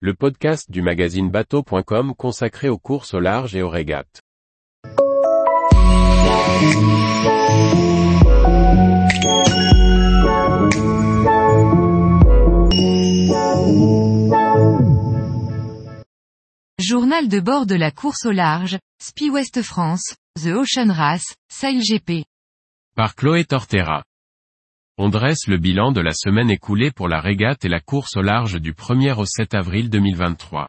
le podcast du magazine bateau.com consacré aux courses au large et aux régates. Journal de bord de la course au large, Spi West France, The Ocean Race, Sail GP. Par Chloé Tortera. On dresse le bilan de la semaine écoulée pour la régate et la course au large du 1er au 7 avril 2023.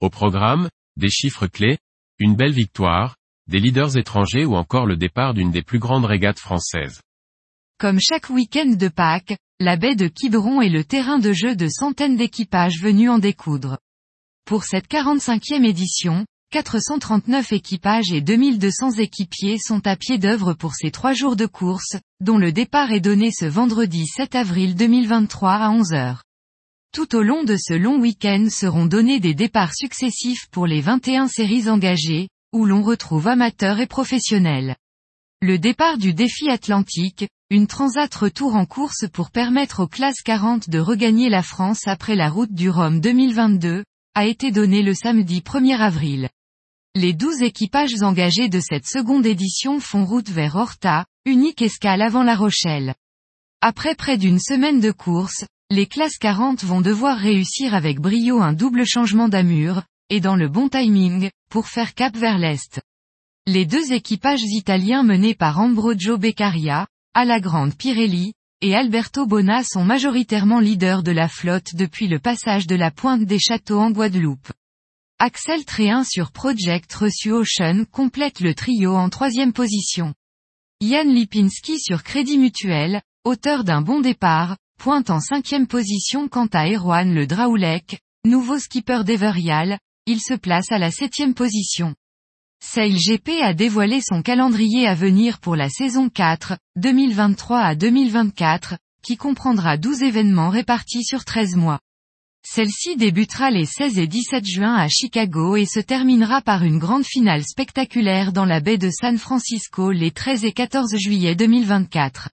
Au programme, des chiffres clés, une belle victoire, des leaders étrangers ou encore le départ d'une des plus grandes régates françaises. Comme chaque week-end de Pâques, la baie de Quiberon est le terrain de jeu de centaines d'équipages venus en découdre. Pour cette 45e édition, 439 équipages et 2200 équipiers sont à pied d'œuvre pour ces trois jours de course, dont le départ est donné ce vendredi 7 avril 2023 à 11h. Tout au long de ce long week-end seront donnés des départs successifs pour les 21 séries engagées, où l'on retrouve amateurs et professionnels. Le départ du défi atlantique, une transat retour en course pour permettre aux classes 40 de regagner la France après la route du Rhum 2022, a été donné le samedi 1er avril. Les 12 équipages engagés de cette seconde édition font route vers Horta, unique escale avant La Rochelle. Après près d'une semaine de course, les classes 40 vont devoir réussir avec brio un double changement d'amure, et dans le bon timing, pour faire cap vers l'est. Les deux équipages italiens menés par Ambrogio Beccaria, Alagrande Pirelli, et Alberto Bona sont majoritairement leaders de la flotte depuis le passage de la pointe des châteaux en Guadeloupe. Axel Tréhin sur Project reçu Ocean complète le trio en troisième position. Yann Lipinski sur Crédit Mutuel, auteur d'un bon départ, pointe en cinquième position quant à Erwan le Draoulec, nouveau skipper d'Everial, il se place à la septième position. Sail GP a dévoilé son calendrier à venir pour la saison 4, 2023 à 2024, qui comprendra 12 événements répartis sur 13 mois. Celle-ci débutera les 16 et 17 juin à Chicago et se terminera par une grande finale spectaculaire dans la baie de San Francisco les 13 et 14 juillet 2024.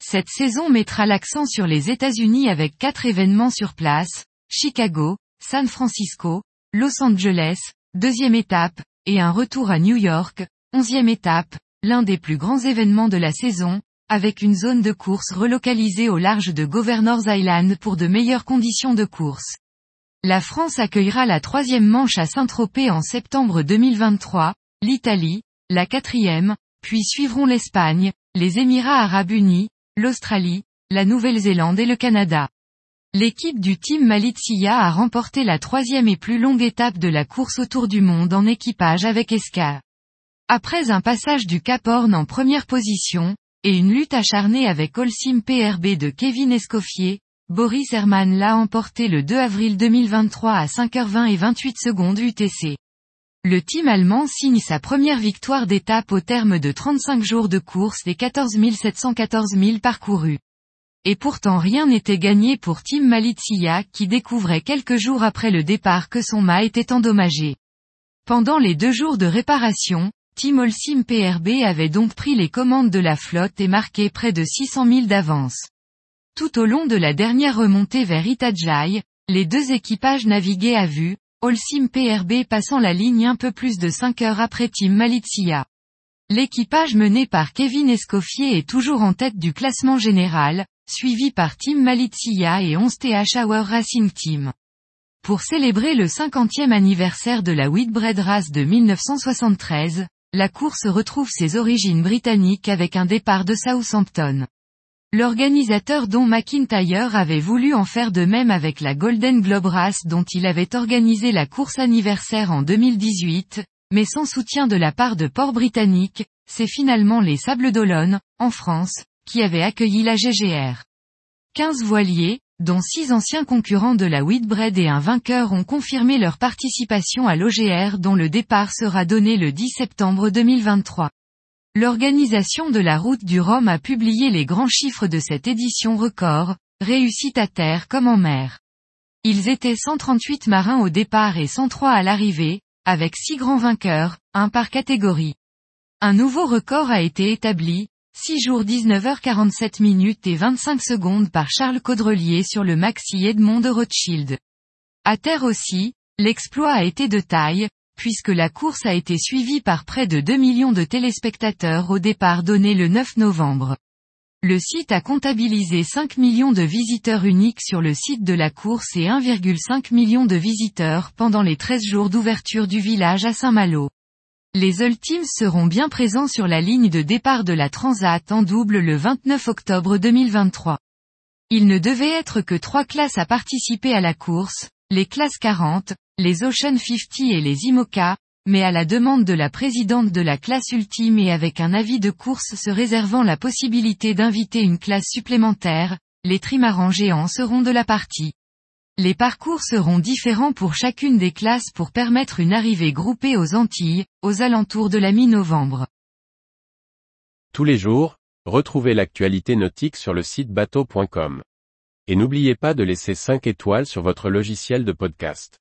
Cette saison mettra l'accent sur les États-Unis avec quatre événements sur place, Chicago, San Francisco, Los Angeles, deuxième étape, et un retour à New York, onzième étape, l'un des plus grands événements de la saison, avec une zone de course relocalisée au large de Governors Island pour de meilleures conditions de course. La France accueillera la troisième manche à Saint-Tropez en septembre 2023, l'Italie, la quatrième, puis suivront l'Espagne, les Émirats arabes unis, l'Australie, la Nouvelle-Zélande et le Canada. L'équipe du Team Malizia a remporté la troisième et plus longue étape de la course autour du monde en équipage avec Esca. Après un passage du Cap Horn en première position, et une lutte acharnée avec Holcim PRB de Kevin Escoffier, Boris Herman l'a emporté le 2 avril 2023 à 5h20 et 28 secondes UTC. Le team allemand signe sa première victoire d'étape au terme de 35 jours de course et 14 714 milles parcourus. Et pourtant rien n'était gagné pour Tim Malizia qui découvrait quelques jours après le départ que son mât était endommagé. Pendant les deux jours de réparation, Tim Olsim PRB avait donc pris les commandes de la flotte et marqué près de 600 000 d'avance. Tout au long de la dernière remontée vers Itajai, les deux équipages naviguaient à vue, Olsim PRB passant la ligne un peu plus de 5 heures après Tim Malizia. L'équipage mené par Kevin Escoffier est toujours en tête du classement général, suivi par Team Malizia et 11 TH Hour Racing Team. Pour célébrer le 50e anniversaire de la Whitbread Race de 1973, la course retrouve ses origines britanniques avec un départ de Southampton. L'organisateur Don McIntyre avait voulu en faire de même avec la Golden Globe Race dont il avait organisé la course anniversaire en 2018, mais sans soutien de la part de Port Britannique, c'est finalement les Sables d'Olonne, en France, qui avait accueilli la GGR. 15 voiliers, dont 6 anciens concurrents de la Whitbread et un vainqueur ont confirmé leur participation à l'OGR dont le départ sera donné le 10 septembre 2023. L'organisation de la route du Rhum a publié les grands chiffres de cette édition record, réussite à terre comme en mer. Ils étaient 138 marins au départ et 103 à l'arrivée, avec 6 grands vainqueurs, un par catégorie. Un nouveau record a été établi, 6 jours 19h47 minutes et 25 secondes par Charles Caudrelier sur le Maxi Edmond de Rothschild. À terre aussi, l'exploit a été de taille, puisque la course a été suivie par près de 2 millions de téléspectateurs au départ donné le 9 novembre. Le site a comptabilisé 5 millions de visiteurs uniques sur le site de la course et 1,5 million de visiteurs pendant les 13 jours d'ouverture du village à Saint-Malo. Les Ultimes seront bien présents sur la ligne de départ de la Transat en double le 29 octobre 2023. Il ne devait être que trois classes à participer à la course, les classes 40, les Ocean 50 et les IMOCA, mais à la demande de la présidente de la classe ultime et avec un avis de course se réservant la possibilité d'inviter une classe supplémentaire, les trimarans géants seront de la partie. Les parcours seront différents pour chacune des classes pour permettre une arrivée groupée aux Antilles, aux alentours de la mi-novembre. Tous les jours, retrouvez l'actualité nautique sur le site bateau.com. Et n'oubliez pas de laisser 5 étoiles sur votre logiciel de podcast.